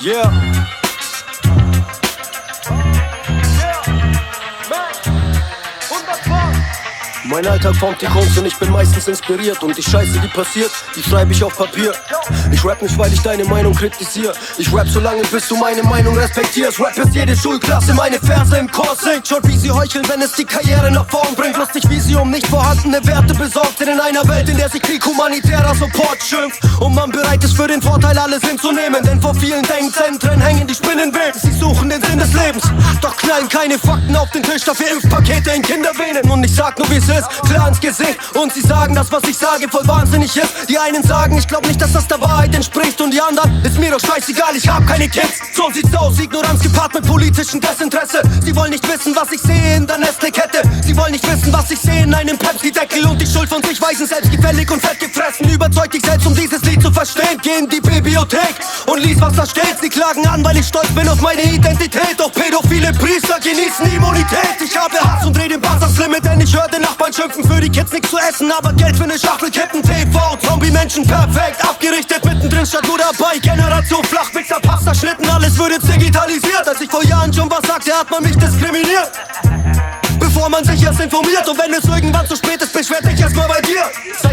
Yeah. Mein Alltag formt die Kunst und ich bin meistens inspiriert. Und die Scheiße, die passiert, die schreibe ich auf Papier. Ich rap nicht, weil ich deine Meinung kritisiere. Ich rap so lange, bis du meine Meinung respektierst. Rap ist jede Schulklasse, meine Verse im Chor singt. Schaut, wie sie heucheln, wenn es die Karriere nach vorn bringt. Lustig, wie sie um nicht vorhandene Werte besorgt sind. In einer Welt, in der sich Krieg humanitärer Support schimpft. Und man bereit ist, für den Vorteil alles hinzunehmen. Denn vor vielen Denkzentren hängen die Spinnenweben. Sie suchen den Sinn des Lebens. Doch knallen keine Fakten auf den Tisch, dafür Impfpakete in Kindervenen. Und ich sag nur, wie es ist ist, klar ins Gesicht. Und sie sagen, dass was ich sage voll wahnsinnig ist. Die einen sagen, ich glaub nicht, dass das der Wahrheit entspricht. Und die anderen, ist mir doch scheißegal, ich hab keine Kids. So sieht's aus, Ignoranz gepaart mit politischem Desinteresse. Sie wollen nicht wissen, was ich sehe in der Nestle-Kette. Sie wollen nicht wissen, was ich sehe in einem Pepsi-Deckel. Und die Schuld von sich weisen, selbstgefällig und fettgefressen. Überzeugt dich selbst, um dieses Lied zu verstehen. Geh in die Bibliothek und lies, was da steht. Sie klagen an, weil ich stolz bin auf meine Identität. Doch pädophile Priester genießen Immunität. Ich habe Hass und dreh den Bass ans Limit, denn ich höre den Nachbarn zu essen, aber Geld für ne Schachtel kippen. TV, Zombie-Menschen perfekt abgerichtet, mittendrin statt nur dabei. Generation Flachmixer, Pasta, Schnitten, alles jetzt digitalisiert. Als ich vor Jahren schon was sagte, hat man mich diskriminiert bevor man sich erst informiert. Und wenn es irgendwann zu spät ist, beschwer dich erstmal bei dir.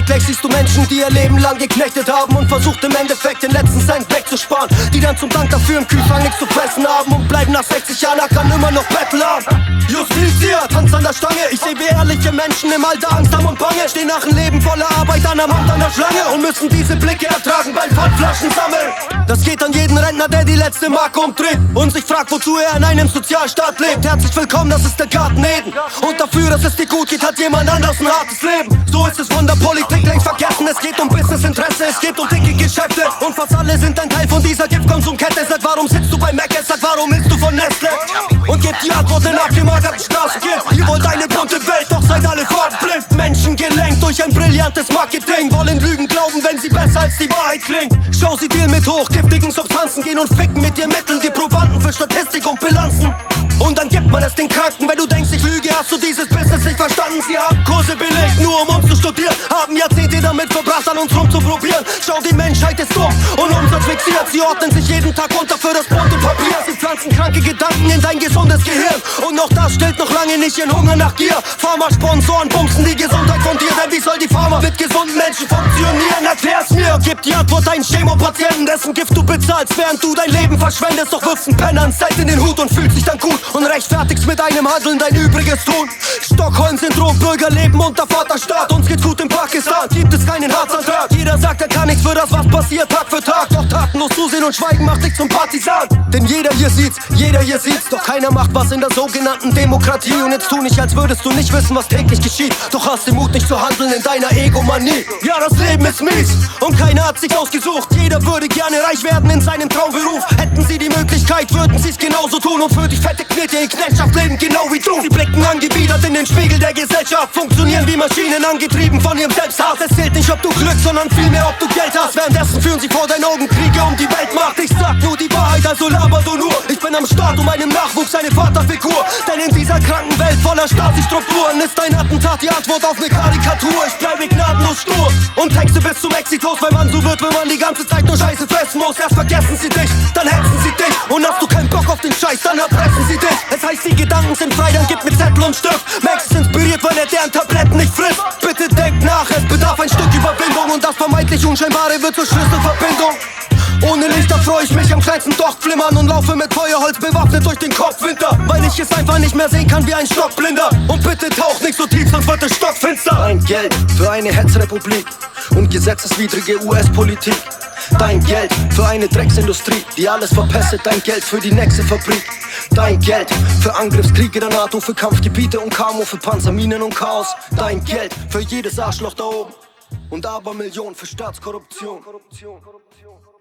Zeitgleich siehst du Menschen, die ihr Leben lang geknechtet haben und versucht im Endeffekt den letzten Cent wegzusparen. Die dann zum Dank dafür im Kühlschrank nichts zu fressen haben und bleiben nach 60 Jahren ackern immer noch bettlern. Justitia, Tanz an der Stange. Ich sehe wie ehrliche Menschen im Alter Angst haben und Bange. Stehen nach einem Leben voller Arbeit an der Mund an der Schlange und müssen diese Blicke ertragen beim Pfandflaschen sammeln. Das geht an jeden Rentner, der die letzte Mark umdreht und sich fragt, wozu er in einem Sozialstaat lebt. Herzlich willkommen, das ist der Garten Eden. Dafür, dass es dir gut geht, hat jemand anders ein hartes Leben. So ist es von der Politik längst vergessen. Es geht um Businessinteresse, es geht um dicke Geschäfte. Und fast alle sind ein Teil von dieser Giftkonsumkette. Sag, warum sitzt du bei Mac? Sag, warum willst du von Nestle? Und gib die Antwort in abgemagerten Straßenkind. Ihr wollt eine bunte Welt, doch seid alle farbenblind. Menschen gelenkt durch ein brillantes Marketing. Wollen Lügen glauben, wenn sie besser als die Wahrheit klingt. Schau sie dir mit hochgiftigen Substanzen, gehen und ficken mit dir Mitteln. Die Probanden für Statistik und Bilanzen. Und dann gibt man es den Kranken, wenn du denkst, ich lüge, hast du dieses damit verbracht, an uns rumzuprobieren. Schau, die Menschheit ist dumm und Umsatz fixiert. Sie ordnen sich jeden Tag unter für das Brot und Papier. Sie pflanzen kranke Gedanken in dein gesundes Gehirn. Und noch das stellt noch lange nicht ihren Hunger nach Gier. Pharma-Sponsoren bumsen die Gesundheit von dir. Denn wie soll die Pharma mit gesunden Menschen funktionieren? Erklär's mir, gib die Antwort einen Chemopatienten, dessen Gift du bezahlst, während du dein Leben verschwendest. Doch wirfst einen Penner Zeit in den Hut und fühlst dich dann gut und rechtfertigst mit einem Handeln dein Übriges tun. Stockholm-Syndrom, Bürger leben unter Vaterstaat. Uns geht's gut in Pakistan, gibt es keinen Harzantrag. Jeder sagt, er kann nichts für das, was passiert Tag für Tag. Doch tatenlos zusehen und schweigen macht dich zum Partisan. Denn jeder hier sieht's, jeder hier sieht's. Doch keiner macht was in der sogenannten Demokratie. Und jetzt tu nicht, als würdest du nicht wissen, was täglich geschieht. Doch hast den Mut nicht zu handeln in deiner Egomanie. Ja, das Leben ist mies und keiner hat sich ausgesucht. Jeder würde gerne reich werden in seinem Traumberuf. Hätten sie die Möglichkeit, würden sie's genauso tun. Und für die fette Knete in Knechtschaft leben, genau wie du. Sie blicken angewidert in den Spiegel der Gesellschaft. Funktionieren wie Maschinen, angetrieben von ihrem Selbsthass. Es zählt nicht, ob du Glück, sondern vielmehr, ob du Geld hast. Währenddessen führen sie vor deinen Augen Kriege um die Weltmacht. Ich sag nur die Wahrheit, also laber du nur. Ich bin am Start um meinem Nachwuchs eine Vaterfigur. Denn in dieser kranken Welt voller Stasi-Strukturen ist ein Attentat die Antwort auf eine Karikatur. Ich bleibe gnadenlos stur und texte bis zum Exitus, weil man so wird, wenn man die ganze Zeit nur Scheiße fressen muss. Erst vergessen sie dich, dann hetzen sie dich. Und hast du keinen Bock auf den Scheiß, dann erpressen sie dich. Es heißt, die Gedanken sind frei, dann gib mir Zettel und Stift. Max Unscheinbare wird zur Schlüsselverbindung. Ohne Lichter freue ich mich am kleinsten Docht flimmern und laufe mit Feuerholz bewaffnet durch den Kopfwinter. Weil ich es einfach nicht mehr sehen kann wie ein Stockblinder. Und bitte tauch nicht so tief, sonst wird es stockfinster. Dein Geld für eine Hetzrepublik und gesetzeswidrige US-Politik. Dein Geld für eine Drecksindustrie, die alles verpestet. Dein Geld für die nächste Fabrik. Dein Geld für Angriffskriege der NATO, für Kampfgebiete und Kamo, für Panzerminen und Chaos. Dein Geld für jedes Arschloch da oben. Und aber Millionen für Staatskorruption. Korruption, Korruption, Korruption.